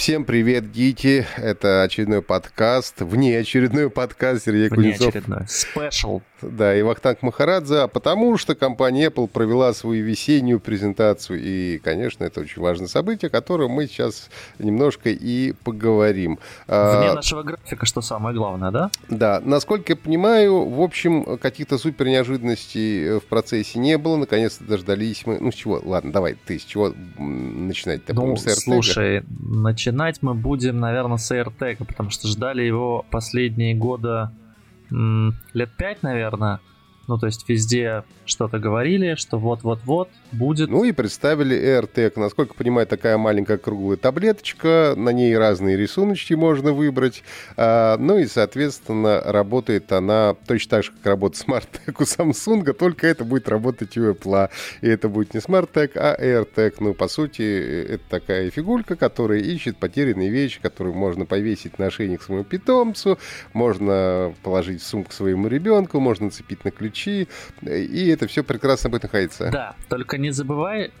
Всем привет, гики. Это очередной подкаст, вне очередной подкаст Сергей вне Кузнецов. очередной. Спешл. Да, и Вахтанг Махарадзе, а потому что компания Apple провела свою весеннюю презентацию. И, конечно, это очень важное событие, о котором мы сейчас немножко и поговорим. А, вне а, нашего графика, что самое главное, да? Да. Насколько я понимаю, в общем, каких-то супер неожиданностей э, в процессе не было. Наконец-то дождались мы. Ну, с чего? Ладно, давай, ты с чего начинать-то? Ну, слушай, начинать мы будем, наверное, с AirTag, потому что ждали его последние года лет пять, наверное. Ну, то есть везде что-то говорили, что вот-вот-вот будет. Ну и представили AirTag. Насколько понимаю, такая маленькая круглая таблеточка, на ней разные рисуночки можно выбрать. А, ну и, соответственно, работает она точно так же, как работает SmartTag у Samsung, только это будет работать у Apple. И это будет не SmartTag, а AirTag. Ну, по сути, это такая фигулька, которая ищет потерянные вещи, которые можно повесить на ошейник своему питомцу, можно положить в сумку своему ребенку, можно цепить на ключи ключи, и это все прекрасно будет находиться. Да, только не забывай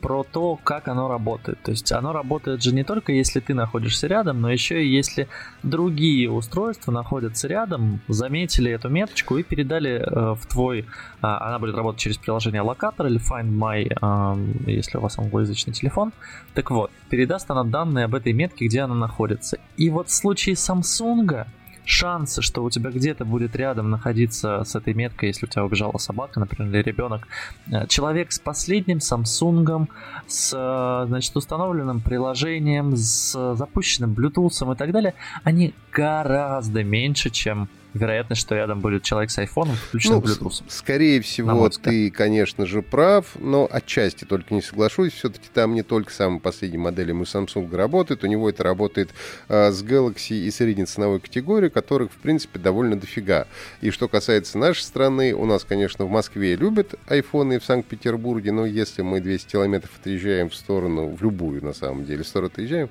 про то, как оно работает. То есть оно работает же не только если ты находишься рядом, но еще и если другие устройства находятся рядом, заметили эту меточку и передали э, в твой... Э, она будет работать через приложение локатор или Find My, э, если у вас англоязычный телефон. Так вот, передаст она данные об этой метке, где она находится. И вот в случае Samsung шансы, что у тебя где-то будет рядом находиться с этой меткой, если у тебя убежала собака, например, или ребенок, э, человек с последним Samsung, с э, значит, установленным приложением, с запущенным Bluetooth и так далее, они гораздо меньше, чем вероятность, что рядом будет человек с айфоном, включенным ну, Bluetooth. Скорее всего, ты, конечно же, прав, но отчасти только не соглашусь. Все-таки там не только самые последние модели у Samsung работает, у него это работает а, с Galaxy и средней ценовой категории, которых, в принципе, довольно дофига. И что касается нашей страны, у нас, конечно, в Москве любят айфоны в Санкт-Петербурге, но если мы 200 километров отъезжаем в сторону, в любую, на самом деле, сторону отъезжаем,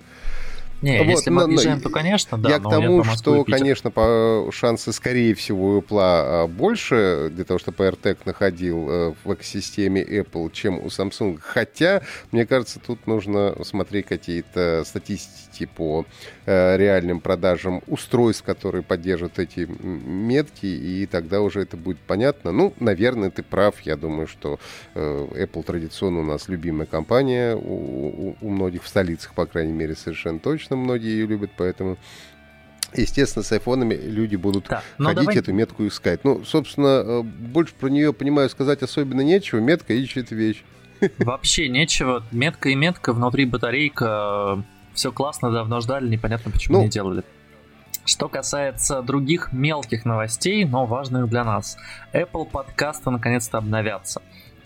не, вот, если мы отъезжаем, то, конечно, да. Я к тому, что, конечно, по шансы, скорее всего, у Apple а, больше для того, чтобы AirTag находил э, в экосистеме Apple, чем у Samsung. Хотя, мне кажется, тут нужно смотреть какие-то статистики по э, реальным продажам устройств, которые поддерживают эти метки, и тогда уже это будет понятно. Ну, наверное, ты прав. Я думаю, что э, Apple традиционно у нас любимая компания у, у многих в столицах, по крайней мере, совершенно точно достаточно многие ее любят, поэтому Естественно, с айфонами люди будут да, ходить давай... эту метку искать. Ну, собственно, э, больше про нее, понимаю, сказать особенно нечего. Метка ищет вещь. Вообще нечего. Метка и метка, внутри батарейка. Все классно, давно ждали, непонятно, почему ну, не делали. Что касается других мелких новостей, но важных для нас. Apple подкасты наконец-то обновятся.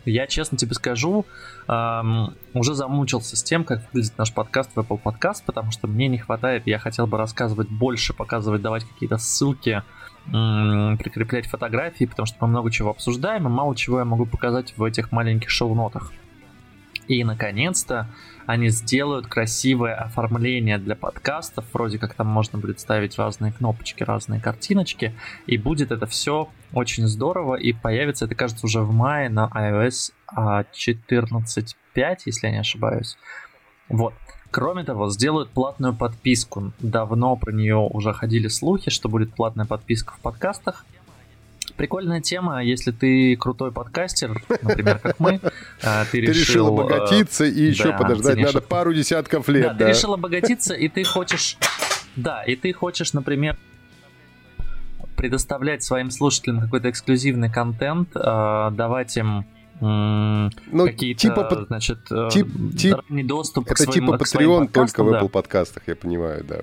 Я честно тебе скажу, эм, уже замучился с тем, как выглядит наш подкаст в Apple Podcast, потому что мне не хватает, я хотел бы рассказывать больше, показывать, давать какие-то ссылки, эм, прикреплять фотографии, потому что мы много чего обсуждаем, и мало чего я могу показать в этих маленьких шоу-нотах. И, наконец-то, они сделают красивое оформление для подкастов, вроде как там можно будет ставить разные кнопочки, разные картиночки, и будет это все очень здорово, и появится, это кажется, уже в мае на iOS 14.5, а, если я не ошибаюсь. Вот. Кроме того, сделают платную подписку. Давно про нее уже ходили слухи, что будет платная подписка в подкастах. Прикольная тема, если ты крутой подкастер, например, как мы, а, ты решил... Ты решил обогатиться и еще да, подождать надо пару десятков лет, да, да. ты решил обогатиться, и ты хочешь... Да, и ты хочешь, например, предоставлять своим слушателям какой-то эксклюзивный контент, а, давать им ну, какие-то, типа, значит, э, тип, тип, доступ это к своим, типа Patreon, только в Apple подкастах, я понимаю, да.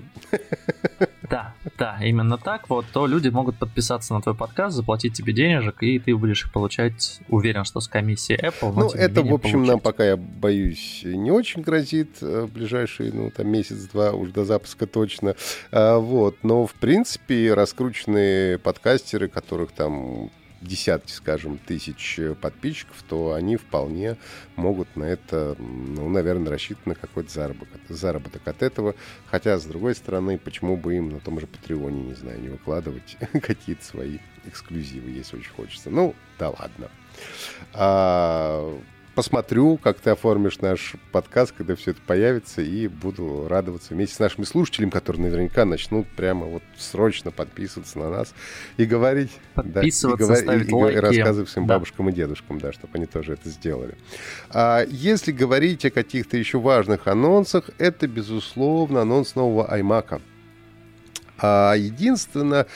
Да, да, именно так вот, то люди могут подписаться на твой подкаст, заплатить тебе денежек, и ты будешь их получать, уверен, что с комиссией Apple. Ну, это, в общем, получать. нам пока, я боюсь, не очень грозит э, в ближайшие, ну, там, месяц-два, уж до запуска точно. А, вот, но, в принципе, раскрученные подкастеры, которых там десятки, скажем, тысяч э, подписчиков, то они вполне могут на это, ну, наверное, рассчитывать на какой-то заработок, заработок от этого. Хотя, с другой стороны, почему бы им на том же Патреоне, не знаю, не выкладывать какие-то свои эксклюзивы, если очень хочется. Ну, да ладно. А, посмотрю, как ты оформишь наш подкаст, когда все это появится, и буду радоваться вместе с нашими слушателями, которые наверняка начнут прямо вот срочно подписываться на нас и говорить. Подписываться, да, и, ставить и, лайки. и рассказывать своим да. бабушкам и дедушкам, да, чтобы они тоже это сделали. А если говорить о каких-то еще важных анонсах, это, безусловно, анонс нового iMac. А единственное,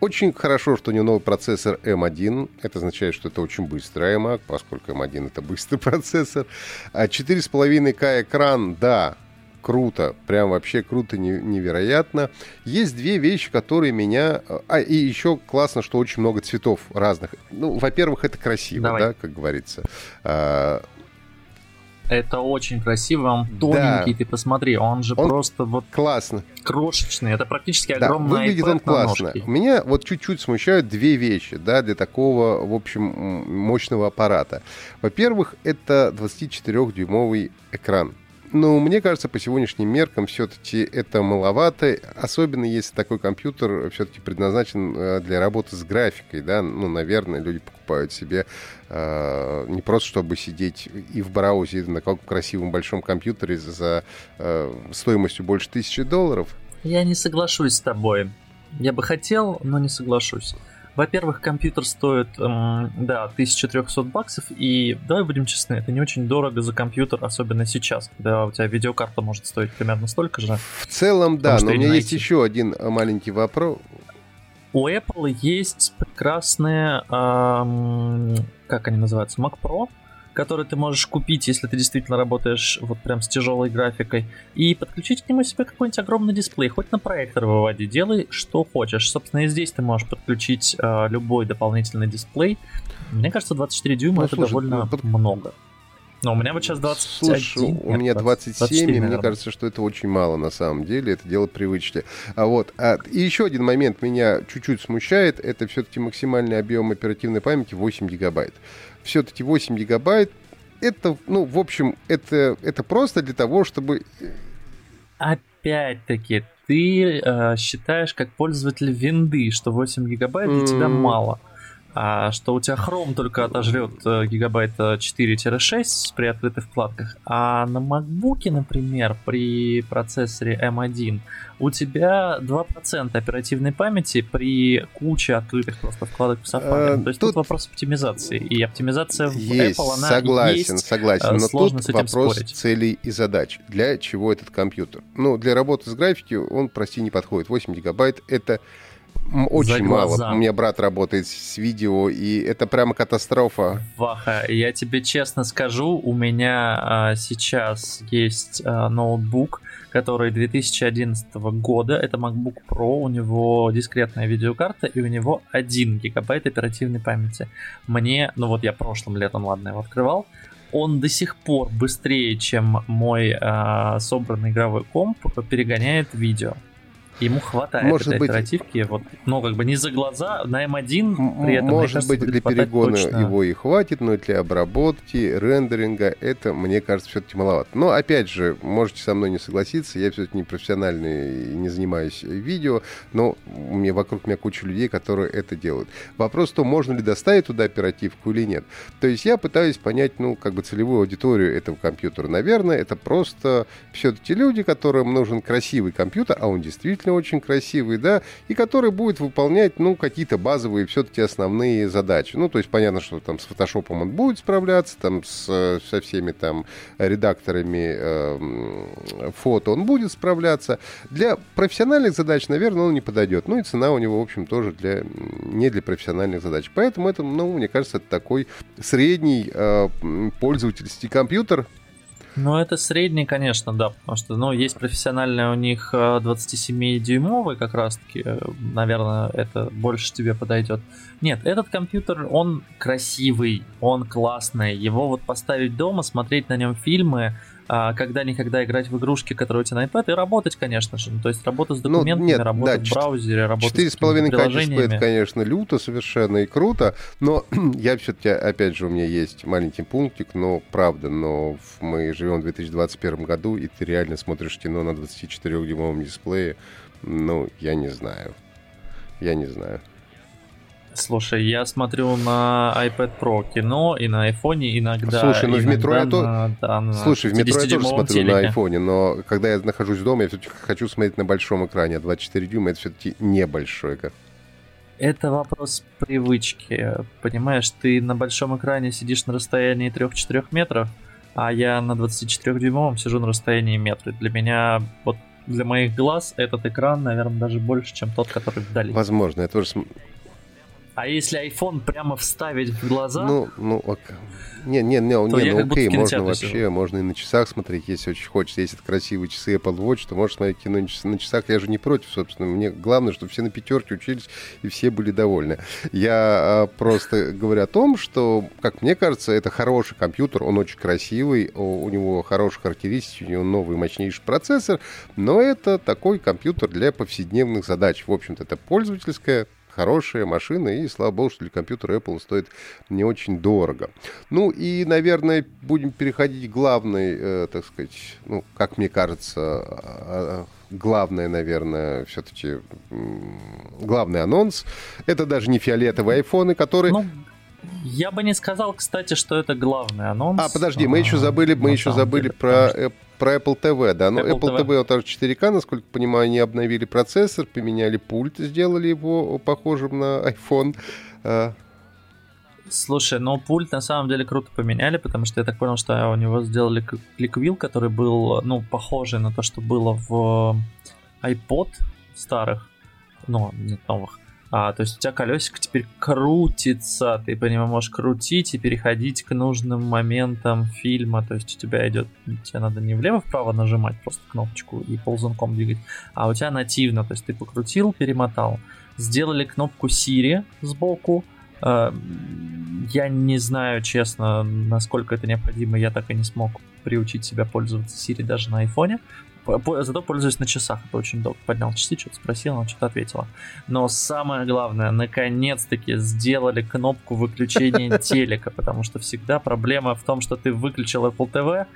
очень хорошо, что у него новый процессор M1. Это означает, что это очень быстрый iMac, поскольку M1 это быстрый процессор. 4,5К экран, да, круто, прям вообще круто, невероятно. Есть две вещи, которые меня... А, и еще классно, что очень много цветов разных. Ну, во-первых, это красиво, Давай. да, как говорится. А, это очень красиво, он тоненький, да. ты посмотри, он же он просто вот классно. крошечный, это практически огромный да, выглядит он классно. Ножке. Меня вот чуть-чуть смущают две вещи, да, для такого, в общем, мощного аппарата. Во-первых, это 24-дюймовый экран. Ну, мне кажется, по сегодняшним меркам все-таки это маловато, особенно если такой компьютер все-таки предназначен э, для работы с графикой, да, ну, наверное, люди покупают себе не просто чтобы сидеть и в браузере на каком красивом большом компьютере за э, стоимостью больше тысячи долларов. Я не соглашусь с тобой. Я бы хотел, но не соглашусь. Во-первых, компьютер стоит, эм, да, 1300 баксов, и давай будем честны, это не очень дорого за компьютер, особенно сейчас, когда у тебя видеокарта может стоить примерно столько же. В целом, да, но у меня есть еще один маленький вопрос. У Apple есть прекрасные, эм, как они называются, Mac Pro, который ты можешь купить, если ты действительно работаешь вот прям с тяжелой графикой, и подключить к нему себе какой-нибудь огромный дисплей, хоть на проектор выводи, делай что хочешь. Собственно, и здесь ты можешь подключить э, любой дополнительный дисплей. Мне кажется, 24 дюйма ну, это слушай, довольно под... много. Но у меня вот сейчас 21. Слушай, у меня 27, 24, и мне кажется, что это очень мало на самом деле. Это дело привычки. А вот. А, и еще один момент меня чуть-чуть смущает. Это все-таки максимальный объем оперативной памяти 8 гигабайт все-таки 8 гигабайт, это, ну, в общем, это, это просто для того, чтобы... Опять-таки, ты э, считаешь как пользователь винды, что 8 гигабайт для mm. тебя мало а, что у тебя Chrome только отожрет э, гигабайта 4-6 при открытых вкладках, а на MacBook, например, при процессоре M1 у тебя 2% оперативной памяти при куче открытых просто вкладок в Safari. А, То есть тут, тут вопрос оптимизации. И оптимизация в есть, Apple, она согласен, есть, согласен. Э, но тут вопрос спорить. целей и задач. Для чего этот компьютер? Ну, для работы с графики он, прости, не подходит. 8 гигабайт — это очень мало. У меня брат работает с видео, и это прямо катастрофа. Ваха, я тебе честно скажу, у меня а, сейчас есть а, ноутбук, который 2011 года. Это MacBook Pro, у него дискретная видеокарта, и у него 1 гигабайт оперативной памяти. Мне, ну вот я прошлым летом, ладно, его открывал, он до сих пор быстрее, чем мой э, собранный игровой комп, перегоняет видео. Ему хватает может этой быть, оперативки, вот, ну, как бы не за глаза, на M1 при этом, Может кажется, быть, для перегона точно. его и хватит, но для обработки, рендеринга это, мне кажется, все-таки маловато. Но, опять же, можете со мной не согласиться, я все-таки не профессиональный и не занимаюсь видео, но у меня вокруг меня куча людей, которые это делают. Вопрос в том, можно ли доставить туда оперативку или нет. То есть я пытаюсь понять, ну, как бы целевую аудиторию этого компьютера. Наверное, это просто все-таки люди, которым нужен красивый компьютер, а он действительно действительно очень красивый, да, и который будет выполнять, ну, какие-то базовые все-таки основные задачи. Ну, то есть понятно, что там с фотошопом он будет справляться, там с, со всеми там редакторами э, фото он будет справляться. Для профессиональных задач, наверное, он не подойдет. Ну, и цена у него, в общем, тоже для, не для профессиональных задач. Поэтому это, ну, мне кажется, это такой средний э, пользовательский компьютер, ну, это средний, конечно, да, потому что, ну, есть профессиональные у них 27-дюймовый как раз-таки, э, наверное, это больше тебе подойдет. Нет, этот компьютер, он красивый, он классный, его вот поставить дома, смотреть на нем фильмы, когда-никогда играть в игрушки, которые у тебя на iPad, и работать, конечно же. Ну, то есть работа с ну, документами, ну, нет, работа да, в браузере, работа 4,5 с приложениями. это, конечно, люто совершенно и круто, но я все-таки, опять же, у меня есть маленький пунктик, но правда, но мы живем в 2021 году, и ты реально смотришь кино на 24-дюймовом дисплее, ну, я не знаю. Я не знаю. Слушай, я смотрю на iPad Pro кино и на iPhone иногда. Слушай, ну в метро я то... да, на Слушай, в метро я тоже смотрю телеке. на iPhone, но когда я нахожусь дома, я все-таки хочу смотреть на большом экране. А 24 дюйма это все-таки небольшой экран. Это вопрос привычки. Понимаешь, ты на большом экране сидишь на расстоянии 3-4 метров, а я на 24-дюймовом сижу на расстоянии метра. Для меня, вот для моих глаз, этот экран, наверное, даже больше, чем тот, который вдали. Возможно, я тоже а если iPhone прямо вставить в глаза? Ну, ну, не, не, не, не ну окей, можно вообще, сижу. можно и на часах смотреть, если очень хочется. Если это красивые часы Apple Watch, то можно смотреть кино на часах. Я же не против, собственно. Мне главное, чтобы все на пятерке учились и все были довольны. Я а, просто говорю о том, что, как мне кажется, это хороший компьютер, он очень красивый, у, у него хорошие характеристики, у него новый мощнейший процессор, но это такой компьютер для повседневных задач. В общем-то, это пользовательская хорошая машина, и слава богу, что для компьютера Apple стоит не очень дорого. Ну и, наверное, будем переходить к главной, э, так сказать, ну, как мне кажется, а, а, главное, наверное, все-таки главный анонс. Это даже не фиолетовые айфоны, которые... Ну, я бы не сказал, кстати, что это главный анонс. А, подожди, мы еще забыли, мы еще забыли про. Про Apple TV, да. Но Apple, Apple TV, TV тоже 4К, насколько понимаю, они обновили процессор, поменяли пульт, сделали его похожим на iPhone. А. Слушай, ну пульт на самом деле круто поменяли, потому что я так понял, что у него сделали ClickWheel, который был, ну, похожий на то, что было в iPod старых, ну, нет новых. А, то есть у тебя колесико теперь крутится, ты по нему можешь крутить и переходить к нужным моментам фильма. То есть у тебя идет, тебе надо не влево-вправо нажимать просто кнопочку и ползунком двигать, а у тебя нативно, то есть ты покрутил, перемотал. Сделали кнопку Siri сбоку. А, я не знаю, честно, насколько это необходимо, я так и не смог приучить себя пользоваться Siri даже на айфоне. Зато пользуюсь на часах. Это очень долго. Поднял часы, что-то спросил, она что-то ответила. Но самое главное, наконец-таки сделали кнопку выключения телека, потому что всегда проблема в том, что ты выключил Apple TV,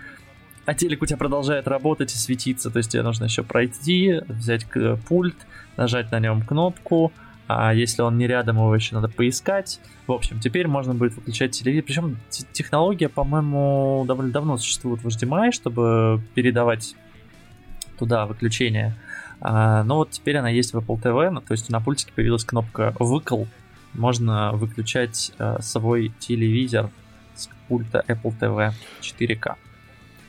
а телек у тебя продолжает работать и светиться. То есть тебе нужно еще пройти, взять пульт, нажать на нем кнопку, а если он не рядом, его еще надо поискать. В общем, теперь можно будет выключать телевизор. Причем технология, по-моему, довольно давно существует в HDMI, чтобы передавать туда выключение. А, но вот теперь она есть в Apple TV, ну, то есть на пультике появилась кнопка «Выкл». Можно выключать а, свой телевизор с пульта Apple TV 4K.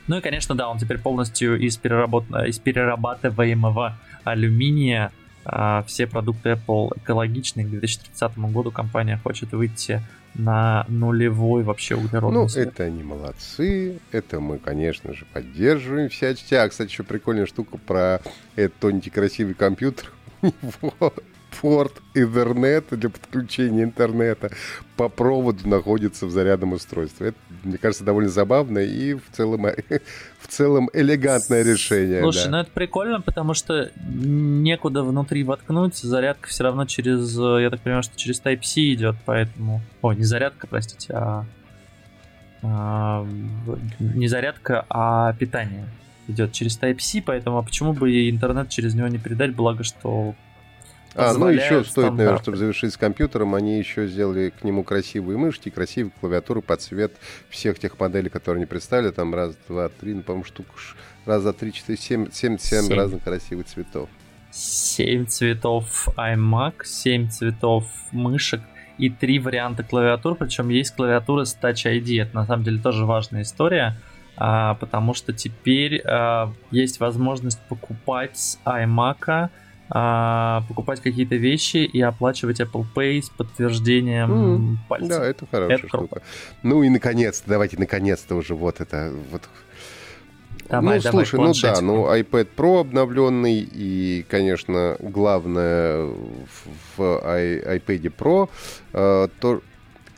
Ну и, конечно, да, он теперь полностью из, переработ... из перерабатываемого алюминия. А, все продукты Apple экологичные. К 2030 году компания хочет выйти на нулевой вообще углеродный Ну, это они молодцы, это мы, конечно же, поддерживаем всячески. А, кстати, еще прикольная штука про этот тоненький красивый компьютер. порт Ethernet для подключения интернета по проводу находится в зарядном устройстве. Это, мне кажется, довольно забавно и в целом, в целом элегантное решение. Слушай, да. ну это прикольно, потому что некуда внутри воткнуть, зарядка все равно через, я так понимаю, что через Type-C идет, поэтому... О, не зарядка, простите, а... а... Не зарядка, а питание идет через Type-C, поэтому а почему бы интернет через него не передать, благо что а, ну еще стоит, наверное, чтобы завершить с компьютером, они еще сделали к нему красивые мышки, красивые клавиатуры под цвет всех тех моделей, которые они представили. Там раз, два, три, ну, по-моему, штук раз, два, три, четыре, семь, семь, семь разных красивых цветов. Семь цветов iMac, семь цветов мышек и три варианта клавиатур, причем есть клавиатура с Touch ID. Это на самом деле тоже важная история, а, потому что теперь а, есть возможность покупать с iMac а, покупать какие-то вещи и оплачивать Apple Pay с подтверждением mm, пальца. Да, это хорошая это штука. Круто. Ну и наконец-то, давайте наконец-то уже вот это вот. Давай, ну, давай, слушай, ну да, ну iPad Pro обновленный и, конечно, главное в, iPad Pro э, то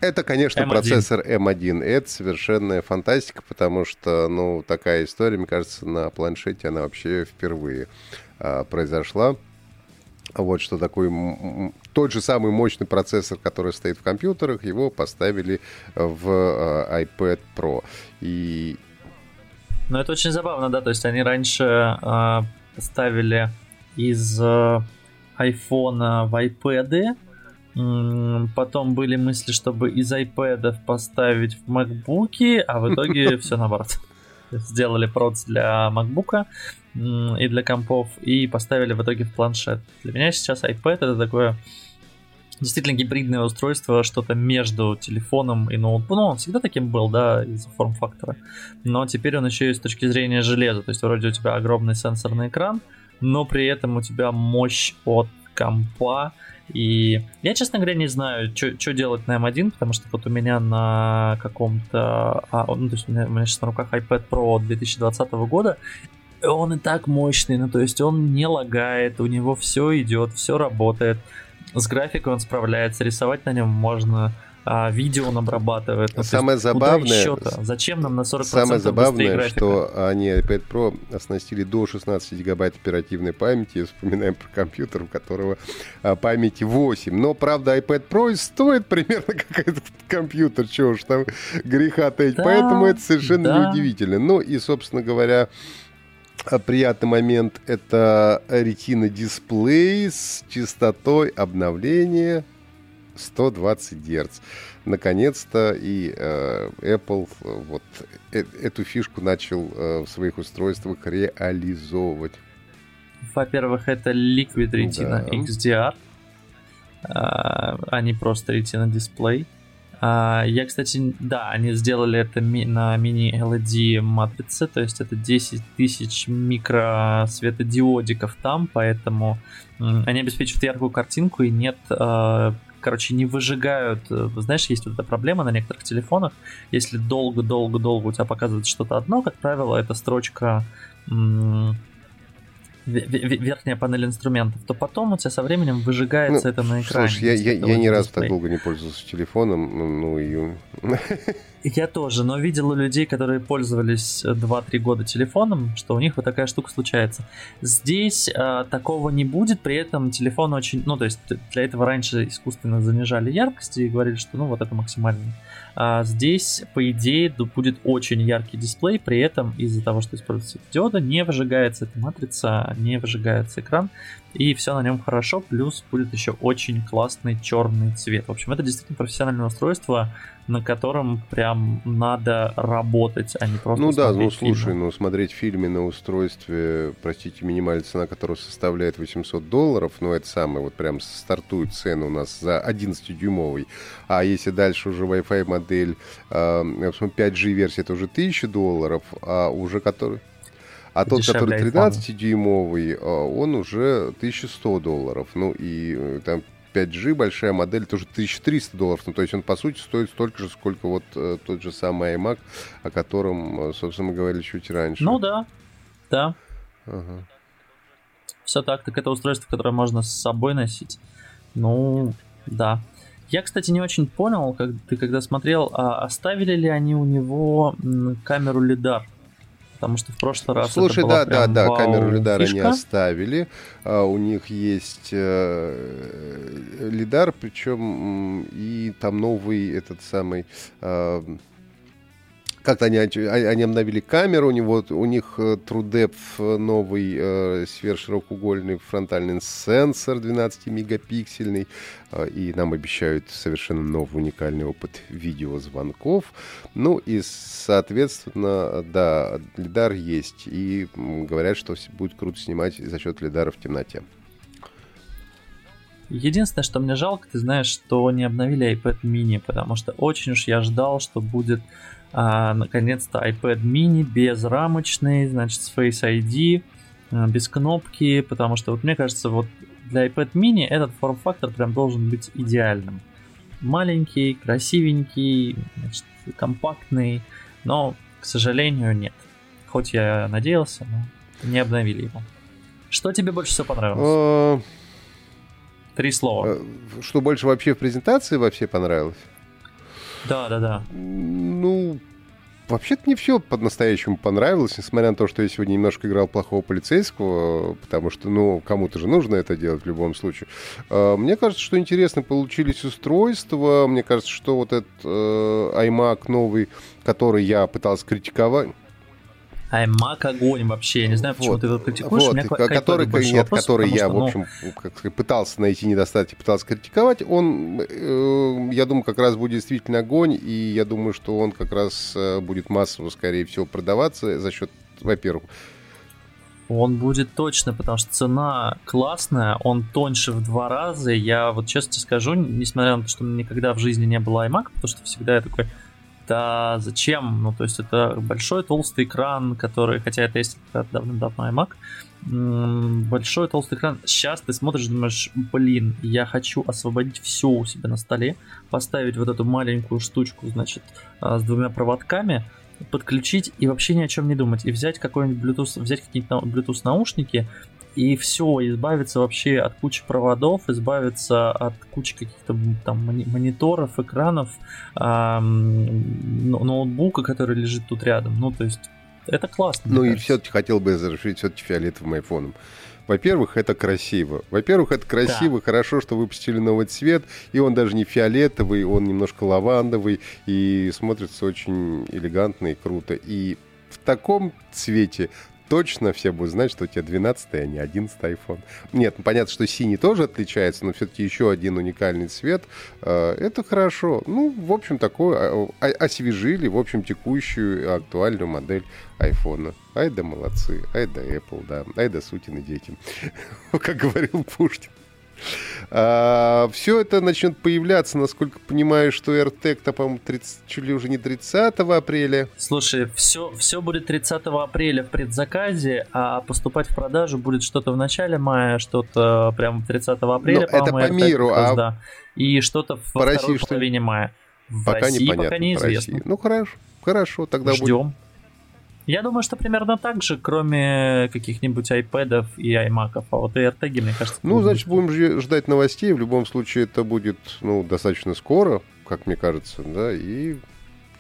это, конечно, M1. процессор M1. Это совершенная фантастика, потому что, ну, такая история, мне кажется, на планшете она вообще впервые э, произошла. Вот что такой тот же самый мощный процессор, который стоит в компьютерах, его поставили в э, iPad Pro. И... Ну, это очень забавно, да, то есть они раньше э, ставили из э, iPhone в iPad, Потом были мысли, чтобы из iPad поставить в MacBook, а в итоге все наоборот. Сделали проц для MacBook и для компов, и поставили в итоге в планшет. Для меня сейчас iPad это такое действительно гибридное устройство, что-то между телефоном и ноутбуком. Ну, он всегда таким был, да, из-за форм-фактора. Но теперь он еще и с точки зрения железа. То есть вроде у тебя огромный сенсорный экран, но при этом у тебя мощь от компа. И я, честно говоря, не знаю, что делать на M1, потому что вот у меня на каком-то... А, ну, то есть у меня, у меня сейчас на руках iPad Pro 2020 года, он и так мощный, ну то есть он не лагает, у него все идет, все работает. С графикой он справляется, рисовать на нем можно, а, видео он обрабатывает. Ну, самое есть, забавное, Зачем нам на 40% Самое забавное, что они iPad Pro оснастили до 16 гигабайт оперативной памяти. Вспоминаем про компьютер, у которого а, памяти 8. Но, правда, iPad Pro стоит примерно как этот компьютер. Чего уж там греха таить. Да, Поэтому это совершенно да. неудивительно. Ну и, собственно говоря, приятный момент это Retina дисплей с частотой обновления 120 Гц. Наконец-то и э, Apple вот э эту фишку начал э, в своих устройствах реализовывать. Во-первых, это Liquid Retina да. XDR, а, а не просто Retina дисплей. А, я, кстати, да, они сделали это на мини-LED матрице, то есть это 10 тысяч микросветодиодиков там, поэтому они обеспечивают яркую картинку и нет а, короче, не выжигают. Э, знаешь, есть вот эта проблема на некоторых телефонах. Если долго-долго-долго у тебя показывает что-то одно, как правило, это строчка верхняя панель инструментов, то потом у тебя со временем выжигается ну, это на экране. Слушай, я, я, я ни разу так долго не пользовался телефоном, ну и... Я тоже, но видел у людей, которые пользовались 2-3 года телефоном, что у них вот такая штука случается. Здесь э, такого не будет, при этом телефон очень... Ну, то есть для этого раньше искусственно занижали яркость и говорили, что ну вот это максимально. А здесь, по идее, будет очень яркий дисплей, при этом из-за того, что используется диода, не выжигается эта матрица, не выжигается экран, и все на нем хорошо, плюс будет еще очень классный черный цвет. В общем, это действительно профессиональное устройство, на котором прям надо работать, а не просто Ну да, ну слушай, фильмы. ну смотреть фильмы на устройстве, простите, минимальная цена которого составляет 800 долларов, ну это самое, вот прям стартует цены у нас за 11-дюймовый, а если дальше уже Wi-Fi модель, э, 5G версия, это уже 1000 долларов, а уже который... А тот, который 13-дюймовый, э, он уже 1100 долларов. Ну и э, там 5G большая модель тоже 1300 долларов. Ну, то есть он, по сути, стоит столько же, сколько вот э, тот же самый iMac, о котором, собственно, мы говорили чуть раньше. Ну да, да. Ага. Все так, так это устройство, которое можно с собой носить. Ну, да. Я, кстати, не очень понял, как ты когда смотрел, а оставили ли они у него камеру лидар? Потому что в прошлый раз Слушай, это да, да, да, камеру лидара фишка. не оставили. А, у них есть э, лидар, причем и там новый этот самый э, как-то они, они обновили камеру, у, него, у них э, TrueDepth э, новый э, сверхширокоугольный фронтальный сенсор 12-мегапиксельный, э, и нам обещают совершенно новый уникальный опыт видеозвонков. Ну и, соответственно, да, лидар есть, и говорят, что будет круто снимать за счет лидара в темноте. Единственное, что мне жалко, ты знаешь, что не обновили iPad mini, потому что очень уж я ждал, что будет а, наконец-то iPad mini безрамочный, значит, с Face ID, а, без кнопки, потому что вот мне кажется, вот для iPad mini этот форм-фактор прям должен быть идеальным. Маленький, красивенький, значит, компактный, но, к сожалению, нет. Хоть я надеялся, но не обновили его. Что тебе больше всего понравилось? А, Три слова. Э, что больше вообще в презентации вообще понравилось? Да, да, да. Ну, Вообще-то не все по-настоящему понравилось, несмотря на то, что я сегодня немножко играл плохого полицейского, потому что, ну, кому-то же нужно это делать в любом случае. А, мне кажется, что интересно получились устройства. Мне кажется, что вот этот э, iMac новый, который я пытался критиковать, iMac огонь вообще. Я не знаю, почему вот, ты его критикуешь. Вот, Меня который, нет, вопрос, который я, что, в общем, ну... как сказать, пытался найти недостатки, пытался критиковать, он, э, я думаю, как раз будет действительно огонь, и я думаю, что он как раз э, будет массово, скорее всего, продаваться за счет, во-первых, он будет точно, потому что цена классная, он тоньше в два раза. Я вот честно тебе скажу, несмотря на то, что никогда в жизни не было iMac, потому что всегда я такой, да зачем? Ну, то есть это большой толстый экран, который, хотя это есть давно-давно iMac, большой толстый экран. Сейчас ты смотришь, думаешь, блин, я хочу освободить все у себя на столе, поставить вот эту маленькую штучку, значит, а, с двумя проводками, подключить и вообще ни о чем не думать. И взять какой-нибудь Bluetooth, взять какие-то Bluetooth наушники и все, избавиться вообще от кучи проводов, избавиться от кучи каких-то там мониторов, экранов, эм, ноутбука, который лежит тут рядом. Ну, то есть, это классно. Ну и все-таки хотел бы завершить все-таки фиолетовым айфоном. Во-первых, это красиво. Во-первых, это красиво, да. хорошо, что выпустили новый цвет, и он даже не фиолетовый, он немножко лавандовый, и смотрится очень элегантно и круто. И в таком цвете точно все будут знать, что у тебя 12 а не 11 iPhone. Нет, ну, понятно, что синий тоже отличается, но все-таки еще один уникальный цвет. Э, это хорошо. Ну, в общем, такое а, освежили, в общем, текущую актуальную модель iPhone. Ай да молодцы, ай да Apple, да, ай да сукины дети. Как говорил Пушкин. А, все это начнет появляться, насколько понимаю, что AirTag-то, по-моему, 30, чуть ли уже не 30 апреля. Слушай, все, все будет 30 апреля в предзаказе, а поступать в продажу будет что-то в начале мая, что-то прямо 30 апреля, Но это по миру, а да. И что-то в по России, второй половине мая. В пока России непонятно, пока неизвестно. Ну хорошо, хорошо, тогда Ждем. Будет... Я думаю, что примерно так же, кроме каких-нибудь iPad и iMac. А вот и AirTag, мне кажется... Ну, значит, будем ждать новостей. В любом случае, это будет ну, достаточно скоро, как мне кажется, да, и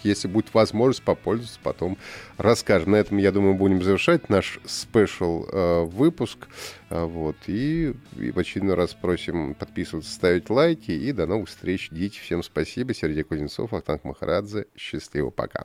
если будет возможность попользоваться, потом расскажем. На этом, я думаю, будем завершать наш спешл э, выпуск. Э, вот, и, и в очередной раз просим подписываться, ставить лайки. И до новых встреч. Дите, всем спасибо. Сергей Кузнецов, Ахтанг Махарадзе. Счастливо, пока.